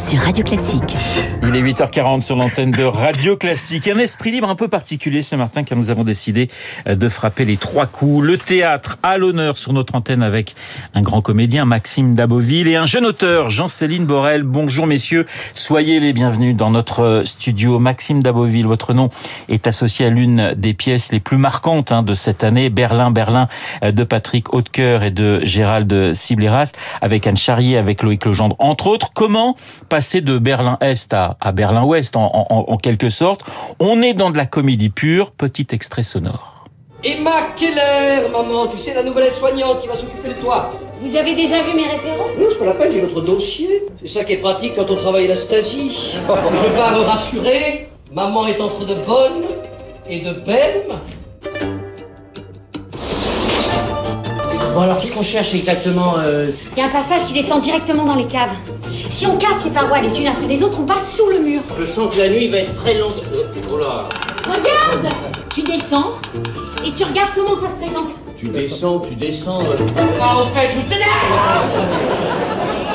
sur Radio Classique. Il est 8h40 sur l'antenne de Radio Classique. Un esprit libre un peu particulier ce matin car nous avons décidé euh, de frapper les trois coups. Le théâtre à l'honneur sur notre antenne avec un grand comédien Maxime Daboville et un jeune auteur Jean-Céline Borel. Bonjour messieurs, soyez les bienvenus dans notre studio. Maxime Daboville, votre nom est associé à l'une des pièces les plus marquantes hein, de cette année, Berlin, Berlin euh, de Patrick Hautecoeur et de Gérald Sibleras avec Anne Charrier, avec Loïc Legendre entre autres. Comment passer de Berlin-Est à, à Berlin-Ouest en, en, en quelque sorte. On est dans de la comédie pure. Petit extrait sonore. Emma Keller, maman, tu sais, la nouvelle aide-soignante qui va s'occuper de toi. Vous avez déjà vu mes références? Non, c'est pas la peine, j'ai votre dossier. C'est ça qui est pratique quand on travaille à la Stasi. Je pars me rassurer, maman est entre de bonnes et de belles. Bon alors qu'est-ce qu'on cherche exactement euh... Il y a un passage qui descend directement dans les caves. Si on casse les parois les unes après les autres, on passe sous le mur. Je sens que la nuit va être très longue. Oh là Regarde Tu descends et tu regardes comment ça se présente. Tu descends, tu descends. euh. Ah, en fait, je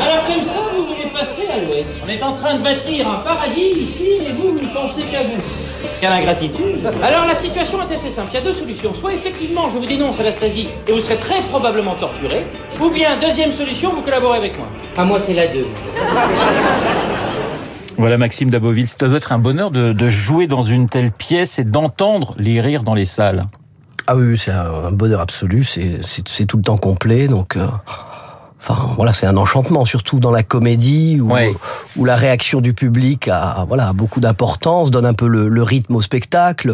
Alors comme ça, vous voulez passer à l'ouest. On est en train de bâtir un paradis ici et vous ne pensez qu'à vous. Quelle ingratitude Alors la situation est assez simple, il y a deux solutions. Soit effectivement je vous dénonce à la Stasi et vous serez très probablement torturé, ou bien deuxième solution, vous collaborez avec moi. Ah, moi, c'est la deux. Voilà Maxime Daboville, ça doit être un bonheur de, de jouer dans une telle pièce et d'entendre les rires dans les salles. Ah oui, c'est un bonheur absolu, c'est c'est tout le temps complet, donc... Euh... Enfin, voilà, c'est un enchantement, surtout dans la comédie où, Ouais. où la réaction du public a, voilà, a beaucoup d'importance, donne un peu le, le rythme au spectacle.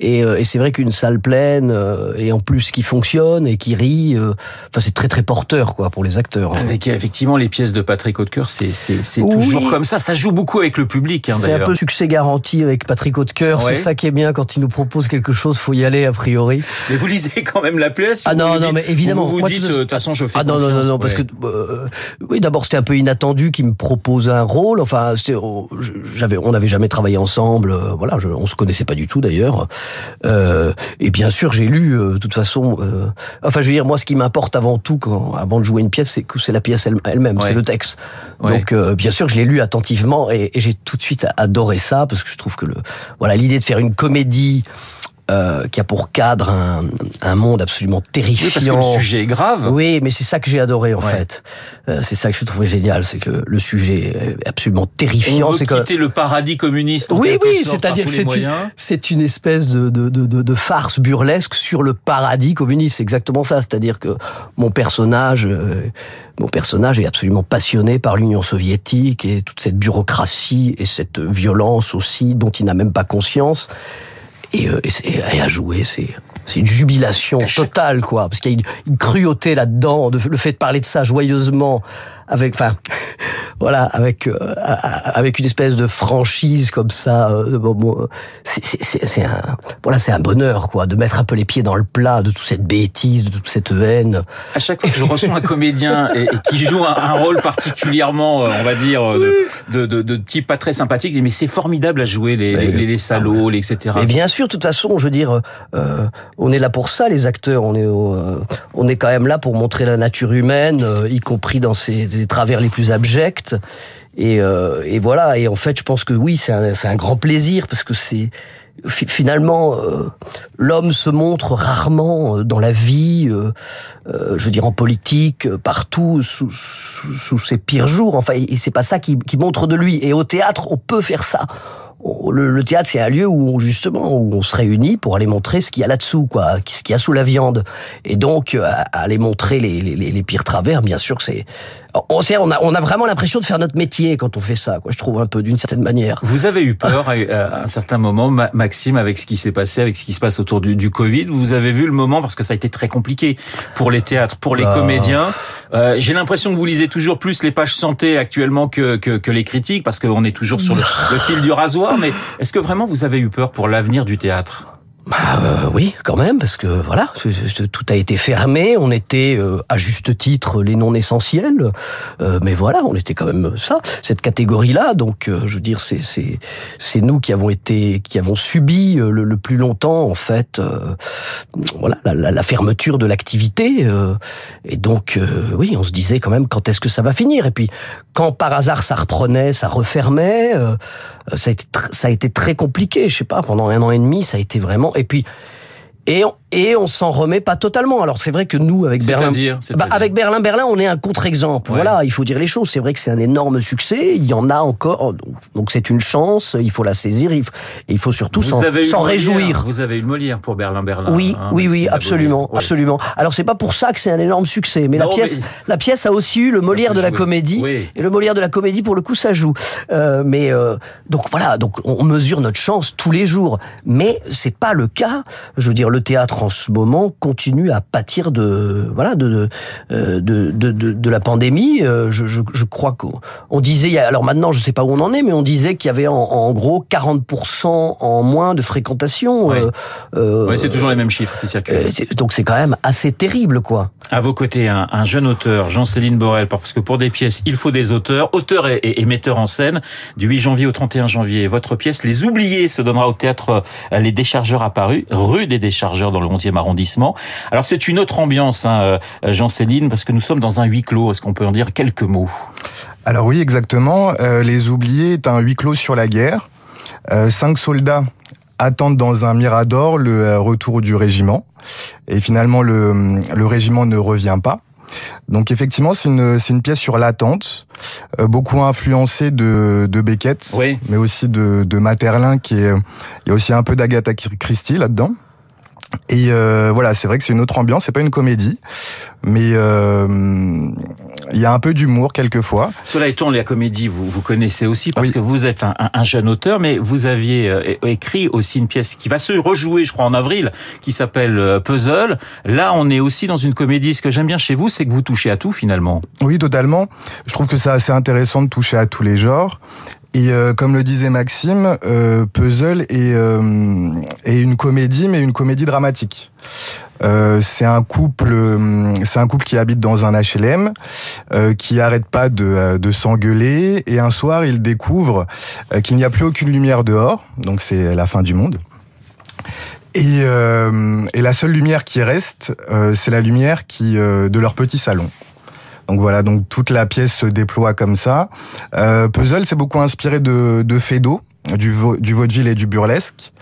Et, euh, et c'est vrai qu'une salle pleine euh, et en plus qui fonctionne et qui rit, euh, enfin, c'est très très porteur quoi pour les acteurs. hein. Avec effectivement les pièces de Patrick Hautecoeur, c'est c'est c'est Oui. toujours comme ça. Ça joue beaucoup avec le public hein, C'est un peu succès garanti avec Patrick Hautecoeur. Ouais. C'est ça qui est bien quand il nous propose quelque chose, faut y aller a priori. Mais vous lisez quand même la pièce. Ah non, non, dites- mais évidemment. Vous vous Moi, dites, de toute façon, je fais Ah non, non, non, non, parce ouais. que euh, oui, d'abord c'était un peu inattendu qu'il me propose un rôle. Enfin, c'était, oh, j'avais, on n'avait jamais travaillé ensemble. euh, voilà, je, on se connaissait pas du tout d'ailleurs. Euh, et bien sûr, j'ai lu. euh, De toute façon, euh, enfin, je veux dire, moi, ce qui m'importe avant tout, quand, avant de jouer une pièce, c'est que c'est la pièce elle- elle-même, Ouais. c'est le texte. Ouais. Donc, euh, bien sûr, je l'ai lu attentivement et, et j'ai tout de suite adoré ça parce que je trouve que le, voilà, l'idée de faire une comédie. Euh, qui a pour cadre un, un monde absolument terrifiant. Oui, parce que le sujet est grave. Oui, mais c'est ça que j'ai adoré en Ouais. fait. Euh, c'est ça que je trouvais génial, c'est que le sujet est absolument terrifiant. C'est que quitter le paradis communiste. En oui, oui, c'est-à-dire c'est une, une espèce de, de, de, de, de farce burlesque sur le paradis communiste. C'est exactement ça. C'est-à-dire que mon personnage, euh, mon personnage est absolument passionné par l'Union soviétique et toute cette bureaucratie et cette violence aussi dont il n'a même pas conscience. Et, euh, et, à jouer, c'est c'est une jubilation totale, quoi, parce qu'il y a une, une cruauté là-dedans, de, le fait de parler de ça joyeusement, avec, enfin, voilà, avec euh, avec une espèce de franchise comme ça. euh, bon, bon, c'est- c'est c'est- c'est un voilà, c'est un bonheur, quoi, de mettre un peu les pieds dans le plat de toute cette bêtise, de toute cette haine. À chaque fois que je reçois un comédien et, et qui joue un, un rôle particulièrement, euh, on va dire, euh, de, de, de, de type pas très sympathique, mais c'est formidable à jouer les, les, les, les salauds, les etc. Mais bien sûr, de toute façon, je veux dire, euh, on est là pour ça, les acteurs. On est, au, euh, on est quand même là pour montrer la nature humaine, euh, y compris dans ses, ses travers les plus abjects. Et, euh, et voilà. Et en fait, je pense que oui, c'est un, grand plaisir parce que c'est fi- finalement euh, l'homme se montre rarement euh, dans la vie. je veux dire en politique, partout, sous, ses pires jours. Enfin, c'est pas ça qui, montre de lui. Et au théâtre, on peut faire ça. Le, théâtre, c'est un lieu où justement où on se réunit pour aller montrer ce qu'il y a là-dessous, quoi, ce qu'il y a sous la viande. Et donc aller montrer les pires travers, bien sûr, c'est on, on a on a vraiment l'impression de faire notre métier quand on fait ça, quoi. Je trouve un peu d'une certaine manière. Vous avez eu peur à, à un certain moment, Ma- Maxime, avec ce qui s'est passé, avec ce qui se passe autour du, du Covid? Vous avez vu le moment parce que ça a été très compliqué pour les théâtres, pour les Bah. comédiens. Euh, J'ai l'impression que vous lisez toujours plus les pages santé actuellement que, que, que les critiques parce qu'on est toujours sur le, le fil du rasoir. Mais est-ce que vraiment vous avez eu peur pour l'avenir du théâtre? Bah, euh, oui, quand même, parce que voilà, tout a été fermé. On était euh, à juste titre les non essentiels, euh, mais voilà, on était quand même ça, cette catégorie-là. Donc, je veux dire, c'est nous qui avons été, qui avons subi le, plus longtemps en fait, voilà, la, la, fermeture de l'activité. et donc, oui, on se disait quand même quand est-ce que ça va finir. Et puis, quand par hasard ça reprenait, ça refermait, ça a été ça a été très compliqué. Je sais pas, pendant un an et demi, ça a été vraiment et puis, et et on s'en remet pas totalement. Alors c'est vrai que nous avec Berlin, bah, avec Berlin Berlin, on est un contre-exemple. Voilà, il faut dire les choses. C'est vrai que c'est un énorme succès. Il y en a encore, donc c'est une chance. Il faut la saisir. Il faut, il faut surtout s'en réjouir. Vous avez eu le Molière pour Berlin Berlin. Oui, hein, oui, oui, absolument, absolument. Alors c'est pas pour ça que c'est un énorme succès, mais la pièce, la pièce a aussi eu le Molière de la comédie et le Molière de la comédie pour le coup ça joue. Euh, mais euh, donc voilà, donc on mesure notre chance tous les jours, mais c'est pas le cas. Je veux dire, le théâtre en ce moment continue à pâtir de voilà de de, de, de, de la pandémie. Euh, je, je, je crois qu'on disait alors maintenant je sais pas où on en est, mais on disait qu'il y avait en, en, gros 40% en moins de fréquentation. Oui. Euh, euh c'est toujours les mêmes chiffres qui circulent. Euh, donc c'est quand même assez terrible quoi. À vos côtés un, un jeune auteur, Jean-Céline Borel, parce que pour des pièces il faut des auteurs, auteurs et, et, metteurs en scène. Du 8 janvier au 31 janvier, votre pièce Les Oubliés se donnera au théâtre Les Déchargeurs à Paris, rue des Déchargeurs dans le 11e arrondissement. Alors c'est une autre ambiance, hein, euh, Jean-Céline, parce que nous sommes dans un huis clos. Est-ce qu'on peut en dire quelques mots? Alors oui, exactement. Euh, les Oubliés est un huis clos sur la guerre. Euh, cinq soldats attendent dans un mirador le retour du régiment. Et finalement, le, le régiment ne revient pas. Donc effectivement, c'est une, pièce sur l'attente, beaucoup influencée de, de Beckett, mais aussi de, de Materlin, qui est, il y a aussi un peu d'Agatha Christie là-dedans. Et euh, voilà, c'est vrai que c'est une autre ambiance, c'est pas une comédie, mais euh, il y a un peu d'humour quelquefois. Cela étant, la comédie, vous vous connaissez aussi parce que vous êtes un, un, jeune auteur, mais vous aviez euh, écrit aussi une pièce qui va se rejouer, je crois, en avril, qui s'appelle euh, Puzzle. Là, on est aussi dans une comédie. Ce que j'aime bien chez vous, c'est que vous touchez à tout finalement. Oui, totalement. Je trouve que c'est assez intéressant de toucher à tous les genres. Et euh, comme le disait Maxime, euh, Puzzle est, euh, est, une comédie, mais une comédie dramatique. Euh, c'est un couple, c'est un couple qui habite dans un HLM, qui arrête pas de, de s'engueuler, et un soir il découvre qu'il n'y a plus aucune lumière dehors, donc c'est la fin du monde. Et, et la seule lumière qui reste, c'est la lumière qui de leur petit salon. Donc voilà, donc toute la pièce se déploie comme ça. Euh, Puzzle, c'est beaucoup inspiré de, de Fedo, du, du vaudeville et du burlesque.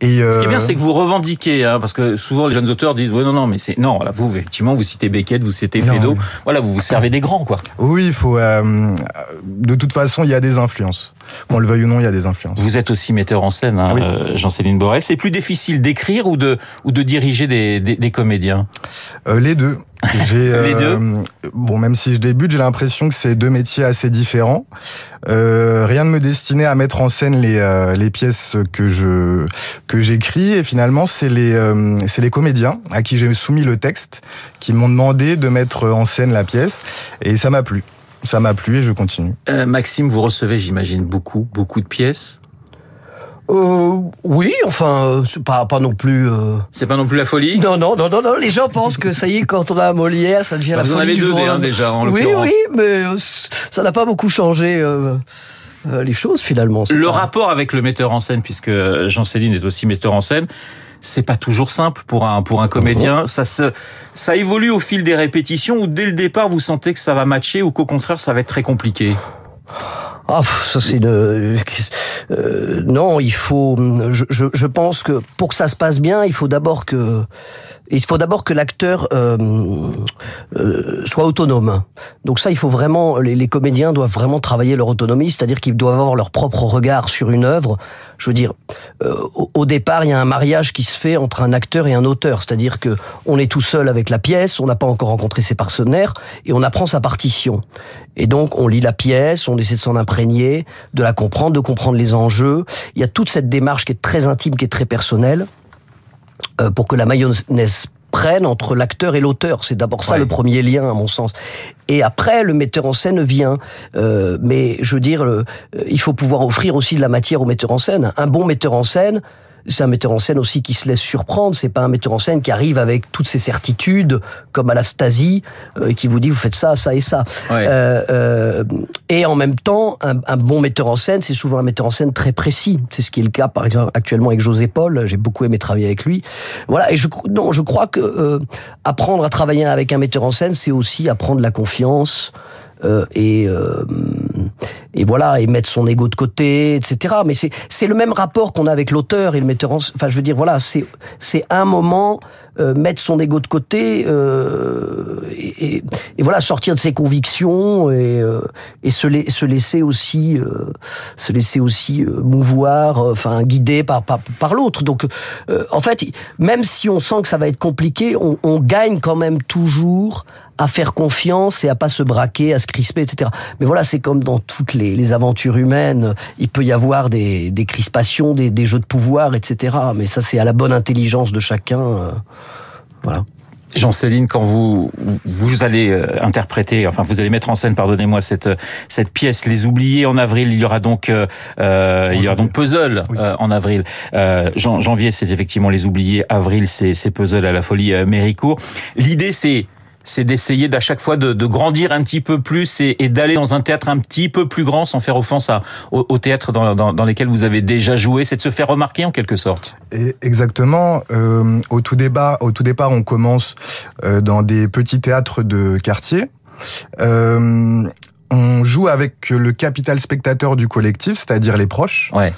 Et Ce qui est bien, euh, c'est que vous revendiquez, hein, parce que souvent les jeunes auteurs disent oui non non mais c'est non là vous effectivement vous citez Beckett, vous citez Fedo, voilà vous vous servez des grands quoi. Oui, il faut. Euh, de toute façon, il y a des influences. Qu'on le veuille ou non, il y a des influences. Vous êtes aussi metteur en scène, hein, euh, Jean-Céline Borel. C'est plus difficile d'écrire ou de ou de diriger des, des, des comédiens? Euh, les deux. Euh, les deux. Bon, même si je débute, j'ai l'impression que c'est deux métiers assez différents. Euh, rien ne me destinait à mettre en scène les, euh, les pièces que je que j'écris et finalement c'est les euh, c'est les comédiens à qui j'ai soumis le texte qui m'ont demandé de mettre en scène la pièce et ça m'a plu. Ça m'a plu et je continue. Maxime, vous recevez, j'imagine, beaucoup beaucoup de pièces. Euh, oui, enfin, euh, c'est pas, pas non plus. Euh... C'est pas non plus la folie? Non, non, non, non, non. Les gens pensent que ça y est, quand on a Molière, ça devient bah, la vous folie. Vous en avez deux hein, déjà, en Oui, oui, mais euh, ça n'a pas beaucoup changé. Euh, les choses finalement. Le pas... rapport avec le metteur en scène, puisque Jean-Céline est aussi metteur en scène, c'est pas toujours simple pour un pour un comédien. Ça se ça évolue au fil des répétitions ou dès le départ vous sentez que ça va matcher ou qu'au contraire ça va être très compliqué? Ah, ça c'est de... Euh, non, il faut. Je, pense que pour que ça se passe bien, il faut d'abord que il faut d'abord que l'acteur euh, euh, soit autonome. Donc ça, il faut vraiment. Les, comédiens doivent vraiment travailler leur autonomie, c'est-à-dire qu'ils doivent avoir leur propre regard sur une œuvre. Je veux dire, euh, au, au, départ, il y a un mariage qui se fait entre un acteur et un auteur, c'est-à-dire que on est tout seul avec la pièce, on n'a pas encore rencontré ses partenaires et on apprend sa partition. Et donc, on lit la pièce, on essaie de s'en imprégner, de la comprendre, de comprendre les enjeux. Il y a toute cette démarche qui est très intime, qui est très personnelle. Euh, pour que la mayonnaise prenne entre l'acteur et l'auteur. C'est d'abord ça ouais. le premier lien, à mon sens. Et après, le metteur en scène vient. Euh, mais je veux dire, le, il faut pouvoir offrir aussi de la matière au metteur en scène. Un bon metteur en scène, c'est un metteur en scène aussi qui se laisse surprendre. C'est pas un metteur en scène qui arrive avec toutes ses certitudes, comme à la Stasi, euh, et qui vous dit vous faites ça, ça et ça. Ouais. Euh, euh, et en même temps, un, un bon metteur en scène, c'est souvent un metteur en scène très précis. C'est ce qui est le cas, par exemple, actuellement avec José Paul. J'ai beaucoup aimé travailler avec lui. Voilà. Et je non, je crois que euh, apprendre à travailler avec un metteur en scène, c'est aussi apprendre la confiance. et et voilà et mettre son ego de côté etc mais c'est le même rapport qu'on a avec l'auteur et le metteur en enfin je veux dire voilà c'est un moment euh, mettre son ego de côté euh, et, voilà sortir de ses convictions et, euh, et se, la- se laisser aussi se laisser aussi mouvoir enfin guider par par, l'autre donc en fait même si on sent que ça va être compliqué on, on gagne quand même toujours à faire confiance et à pas se braquer, à se crisper, etc. Mais voilà, c'est comme dans toutes les, les aventures humaines, il peut y avoir des, des crispations, des, des jeux de pouvoir, etc. Mais ça, c'est à la bonne intelligence de chacun. euh, voilà. Jean-Céline, quand vous vous allez euh, interpréter, enfin vous allez mettre en scène, pardonnez-moi, cette cette pièce, Les Oubliés en avril, il y aura donc euh, euh, il y aura donc Puzzle Oui. euh, en avril. Euh, jan- janvier, c'est effectivement Les Oubliés. Avril, c'est c'est Puzzle à la Folie euh, Méricourt. L'idée, c'est c'est d'essayer d'à chaque fois de, grandir un petit peu plus et, d'aller dans un théâtre un petit peu plus grand, sans faire offense à, au, au théâtre dans, lesquels vous avez déjà joué. C'est de se faire remarquer en quelque sorte. Exactement. Euh, au tout départ, au tout départ, on commence euh, dans des petits théâtres de quartier. Euh, avec le capital spectateur du collectif, c'est-à-dire les proches. Ouais.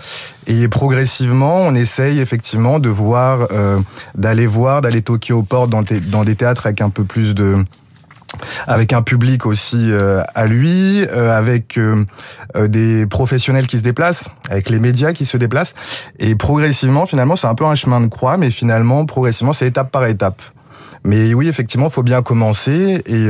Et progressivement, on essaye effectivement de voir, euh, d'aller voir, d'aller toquer aux portes dans, des- dans des théâtres avec un peu plus de avec un public aussi euh, à lui, euh, avec euh, des professionnels qui se déplacent, avec les médias qui se déplacent. Et progressivement, finalement, c'est un peu un chemin de croix, mais finalement, progressivement, c'est étape par étape. Mais oui, effectivement, il faut bien commencer et,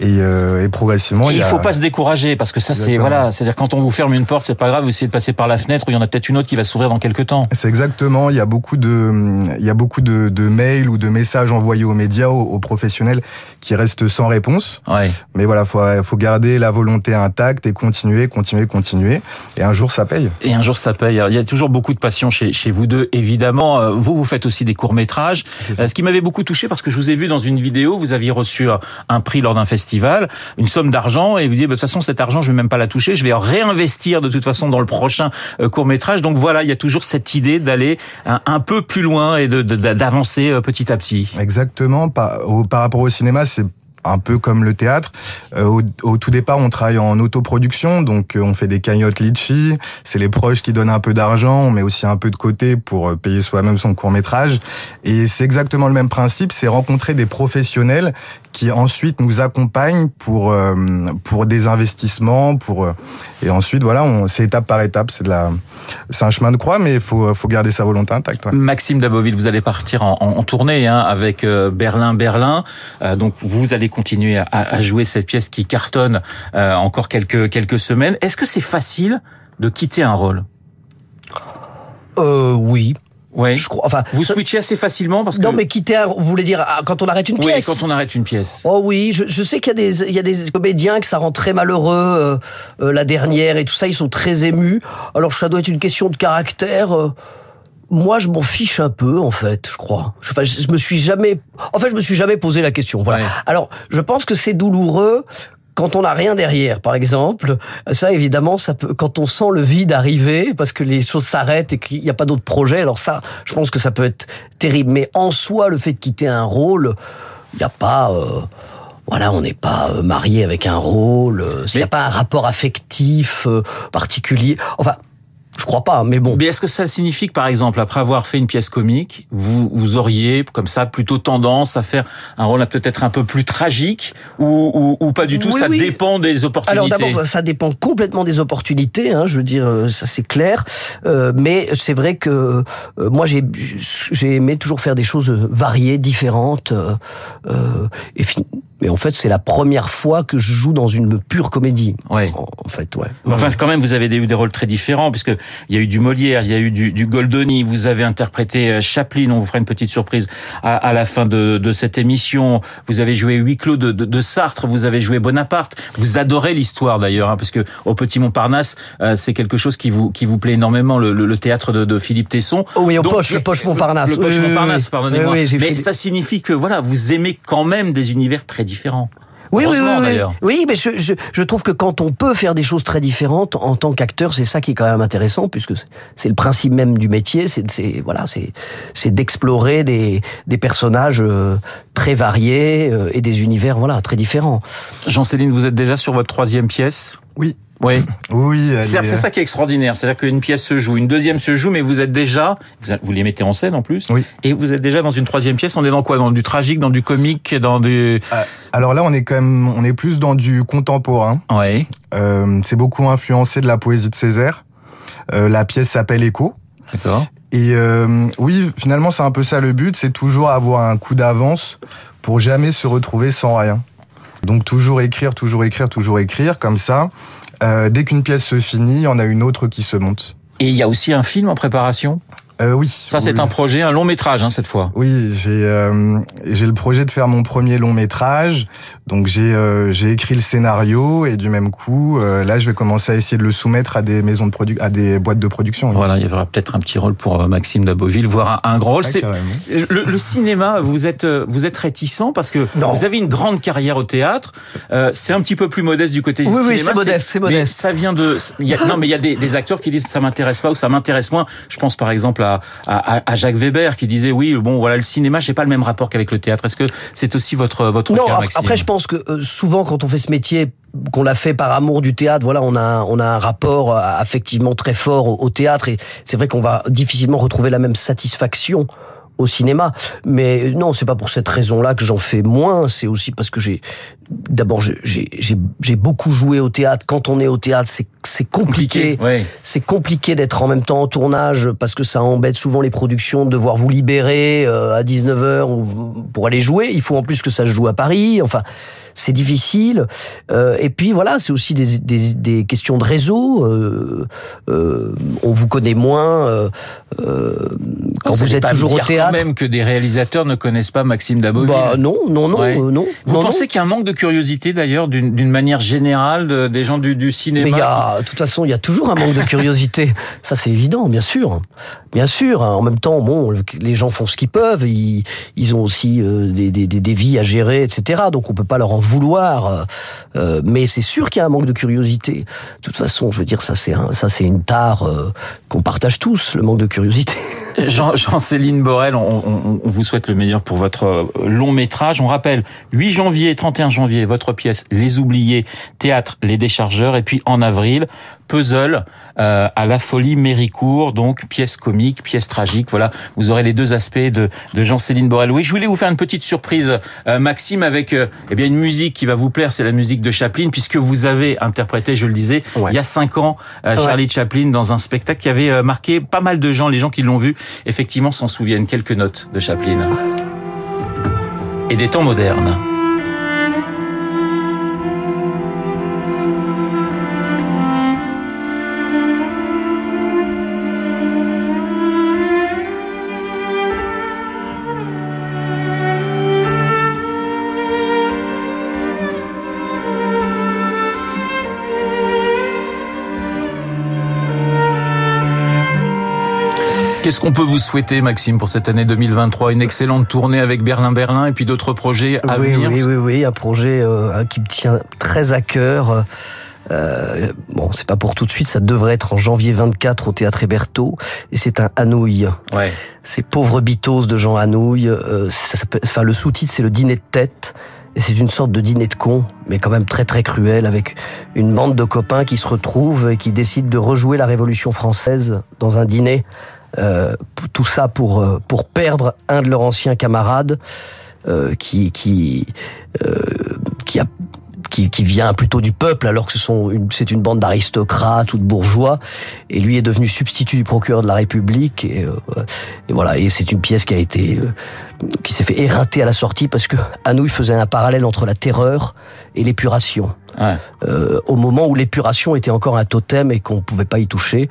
et, euh, et progressivement. il y a- faut pas se décourager parce que ça c'est voilà, c'est-à-dire quand on vous ferme une porte, c'est pas grave, vous essayez de passer par la fenêtre, il y en a peut-être une autre qui va s'ouvrir dans quelques temps. C'est exactement. Il y a beaucoup de, il y a beaucoup de, de mails ou de messages envoyés aux médias, aux, aux professionnels, qui restent sans réponse. Ouais. Mais voilà, faut, faut garder la volonté intacte et continuer, continuer, continuer. Et un jour, ça paye. Et un jour ça paye. Alors, Il y a toujours beaucoup de passion chez, chez vous deux, évidemment. Euh, Vous, vous faites aussi des courts-métrages. C'est ça. Euh, Ce qui m'avait beaucoup touché, parce que je vous ai vu dans une vidéo, vous aviez reçu un prix lors d'un festival, une somme d'argent, et vous dites, bah, de toute façon, cet argent, je vais même pas la toucher, je vais réinvestir de toute façon dans le prochain euh, court-métrage. Donc voilà, il y a toujours cette idée d'aller un, peu plus loin et de- de- d'avancer euh, petit à petit. Exactement. Par, par rapport au cinéma, c'est un peu comme le théâtre. Euh, au, au tout départ, on travaille en autoproduction, donc euh, on fait des cagnottes litchi. C'est les proches qui donnent un peu d'argent, on met aussi un peu de côté pour euh, payer soi-même son court métrage. Et c'est exactement le même principe, c'est rencontrer des professionnels qui ensuite nous accompagnent pour euh, pour des investissements, pour euh, et ensuite voilà, on c'est étape par étape. C'est de la, c'est un chemin de croix, mais il faut faut garder sa volonté intacte. ouais. Maxime Daboville, vous allez partir en, en- tournée hein, avec Berlin, Berlin. Donc vous allez continuer à, à jouer cette pièce qui cartonne euh, encore quelques quelques semaines. Est-ce que c'est facile de quitter un rôle? Euh, oui, Oui. je crois. Enfin, Vous switchez assez facilement parce que non, mais quitter un, vous voulez dire ah, quand on arrête une oui, pièce? quand on arrête une pièce. Oh oui, je, je sais qu'il y a des il y a des comédiens que ça rend très malheureux. euh, euh, la dernière et tout ça, ils sont très émus. Alors ça doit être une question de caractère. euh, moi, je m'en fiche un peu, en fait, je crois. Je, enfin, je, me suis jamais, en fait, je me suis jamais posé la question. Voilà. Ouais. Alors, je pense que c'est douloureux quand on n'a rien derrière, par exemple. Ça, évidemment, ça peut, quand on sent le vide arriver, parce que les choses s'arrêtent et qu'il n'y a pas d'autre projet. Alors ça, je pense que ça peut être terrible. Mais en soi, le fait de quitter un rôle, il n'y a pas. euh, voilà, on n'est pas euh, marié avec un rôle. euh, Il n'y a pas un rapport affectif particulier. Enfin, je crois pas, mais bon. Mais est-ce que ça signifie que, par exemple, après avoir fait une pièce comique, vous, vous auriez, comme ça, plutôt tendance à faire un rôle peut-être un peu plus tragique ou, ou, ou pas du tout? Oui, Ça oui. dépend des opportunités. Alors d'abord, ça dépend complètement des opportunités. Hein, je veux dire, euh, ça c'est clair. Euh, mais c'est vrai que euh, moi j'ai j'ai aimé toujours faire des choses variées, différentes. euh, et fin- mais en fait, c'est la première fois que je joue dans une pure comédie. Ouais. En, en fait, ouais. Enfin, quand même, vous avez eu des rôles très différents, puisque il y a eu du Molière, il y a eu du, du Goldoni, vous avez interprété euh, Chaplin, on vous fera une petite surprise à, à la fin de, de, cette émission. Vous avez joué Huis clos de, de, de, Sartre, vous avez joué Bonaparte. Vous adorez l'histoire d'ailleurs, hein, parce que au Petit Montparnasse, euh, c'est quelque chose qui vous qui vous plaît énormément, le, le, le théâtre de, Philippe Tesson. Oh oui, au Donc, poche, le poche Montparnasse. Le, le poche oui, Montparnasse, oui, pardonnez-moi. Mais fait... ça signifie que voilà, vous aimez quand même des univers très différents. Oui, oui, oui, oui. oui, mais je, je, je, trouve que quand on peut faire des choses très différentes en tant qu'acteur, c'est ça qui est quand même intéressant, puisque c'est le principe même du métier, c'est voilà, c'est d'explorer des, des personnages euh, très variés euh, et des univers voilà très différents. Jean-Céline, vous êtes déjà sur votre troisième pièce? Oui. Oui. Oui. C'est ça qui est extraordinaire. C'est-à-dire qu'une pièce se joue, une deuxième se joue, mais vous êtes déjà, vous, les mettez en scène en plus. Oui. Et vous êtes déjà dans une troisième pièce. On est dans quoi? Dans du tragique, dans du comique, dans du. Euh, alors là, on est quand même, on est plus dans du contemporain. Oui. Euh, c'est beaucoup influencé de la poésie de Césaire. Euh, la pièce s'appelle Écho. D'accord. Et euh, oui, finalement, c'est un peu ça le but, c'est toujours avoir un coup d'avance pour jamais se retrouver sans rien. Donc toujours écrire, toujours écrire, toujours écrire, comme ça. Euh, dès qu'une pièce se finit, il y en a une autre qui se monte. Et il y a aussi un film en préparation? Euh, oui. Ça, c'est oui. un projet, un long métrage, hein, cette fois. Oui, j'ai euh, j'ai le projet de faire mon premier long métrage. Donc j'ai euh, j'ai écrit le scénario et du même coup, euh, là, je vais commencer à essayer de le soumettre à des maisons de produ à des boîtes de production. oui. Voilà, il y aura peut-être un petit rôle pour euh, Maxime Daboville, voire un, un grand rôle. Le, le cinéma, vous êtes vous êtes réticent parce que Non. vous avez une grande carrière au théâtre. Euh, c'est un petit peu plus modeste du côté du Oui, oui, cinéma. c'est modeste, c'est mais modeste. ça vient de. il y a- non, mais il y a des, des acteurs qui disent ça m'intéresse pas ou ça m'intéresse moins. Je pense par exemple à, à, à Jacques Weber qui disait oui bon voilà le cinéma j'ai pas le même rapport qu'avec le théâtre. Est-ce que c'est aussi votre votre Non, Maxime après je pense que euh, souvent quand on fait ce métier, qu'on l'a fait par amour du théâtre, voilà, on a on a un rapport euh, affectivement très fort au, au théâtre et c'est vrai qu'on va difficilement retrouver la même satisfaction au cinéma. Mais non, c'est pas pour cette raison-là que j'en fais moins. C'est aussi parce que j'ai d'abord j'ai beaucoup joué au théâtre. Quand on est au théâtre, c'est c'est compliqué. C'est compliqué d'être en même temps en tournage parce que ça embête souvent les productions de devoir vous libérer euh, à 19h pour aller jouer. Il faut en plus que ça se joue à Paris. Enfin, c'est difficile. Euh, et puis voilà, c'est aussi des, des, des questions de réseau. Euh, euh, on vous connaît moins quand vous, êtes pas toujours au théâtre. Quand même que des réalisateurs ne connaissent pas Maxime Daboville. Bah non, non, non, Ouais. non. Vous non, pensez qu'il y a un manque de curiosité d'ailleurs d'une manière générale de- des gens du, du cinéma Mais il y a, de toute façon, il y a toujours un manque de curiosité. Ça, c'est évident, bien sûr. Bien sûr. hein. En même temps, bon, les gens font ce qu'ils peuvent. Ils, ils ont aussi des, des, des, des vies à gérer, etc. Donc, on peut pas leur en vouloir. euh, euh, mais c'est sûr qu'il y a un manque de curiosité. De toute façon, je veux dire, ça, c'est ça, c'est une tare euh, qu'on partage tous, le manque de curiosité. Jean- Jean-Céline Borel, on, vous souhaite le meilleur pour votre long métrage. On rappelle, 8 janvier, 31 janvier, votre pièce Les Oubliés, théâtre Les Déchargeurs, et puis en avril, Puzzle euh, à la Folie Méricourt, donc pièce comique, pièce tragique. Voilà, vous aurez les deux aspects de, de Jean-Céline Borel. Oui, je voulais vous faire une petite surprise, euh, Maxime, avec euh, eh bien une musique qui va vous plaire, c'est la musique de Chaplin, puisque vous avez interprété, je le disais, Ouais. il y a cinq ans, Ouais. Charlie Chaplin dans un spectacle qui avait marqué pas mal de gens, les gens qui l'ont vu, effectivement s'en souviennent quelques notes de Chaplin. Et des temps modernes. Qu'est-ce qu'on peut vous souhaiter, Maxime, pour cette année 2023 Une excellente tournée avec Berlin Berlin et puis d'autres projets à oui, venir? oui, oui, oui, un projet euh, qui me tient très à cœur. Euh, bon, c'est pas pour tout de suite, ça devrait être en janvier 24 au théâtre Héberto, et c'est un Hanouille. Ouais. C'est Pauvre Bitos de Jean Hanouille. Euh, ça enfin, le sous-titre, c'est le dîner de tête. Et c'est une sorte de dîner de con, mais quand même très très cruel, avec une bande de copains qui se retrouvent et qui décident de rejouer la Révolution française dans un dîner. Euh, tout ça pour euh, pour perdre un de leurs anciens camarades euh, qui qui euh, qui a qui vient plutôt du peuple, alors que ce sont une, c'est une bande d'aristocrates ou de bourgeois. Et lui est devenu substitut du procureur de la République. Et, euh, et voilà. Et c'est une pièce qui a été euh, qui s'est fait éreinter à la sortie parce que Anouilh faisait un parallèle entre la terreur et l'épuration. Ouais. Euh, au moment où l'épuration était encore un totem et qu'on pouvait pas y toucher.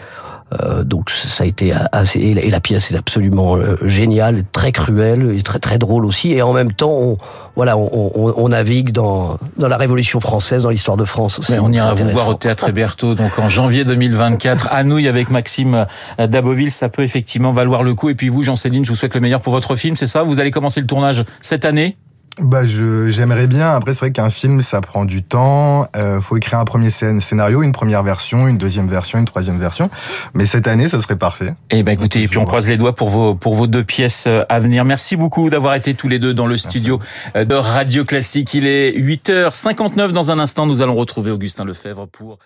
Euh, donc ça a été assez et la- pièce est absolument euh, géniale, très cruelle et très très drôle aussi. Et en même temps on voilà on, on, on navigue dans dans la Révolution française, dans l'histoire de France aussi. Mais on ira vous voir au théâtre Héberto donc en janvier 2024 à Nouilles avec Maxime euh, Daboville, ça peut effectivement valoir le coup. Et puis vous, Jean-Céline, je vous souhaite le meilleur pour votre film, c'est ça? Vous allez commencer le tournage cette année? Bah, je j'aimerais bien. Après, c'est vrai qu'un film, ça prend du temps. Euh, faut écrire un premier scén- scénario, une première version, une deuxième version, une troisième version. Mais cette année, ça serait parfait. Eh ben écoutez, et puis on croise les doigts pour vos pour vos deux pièces euh, à venir. Merci beaucoup d'avoir été tous les deux dans le studio euh, de Radio Classique. Il est 8h59 dans un instant, nous allons retrouver Augustin Lefebvre pour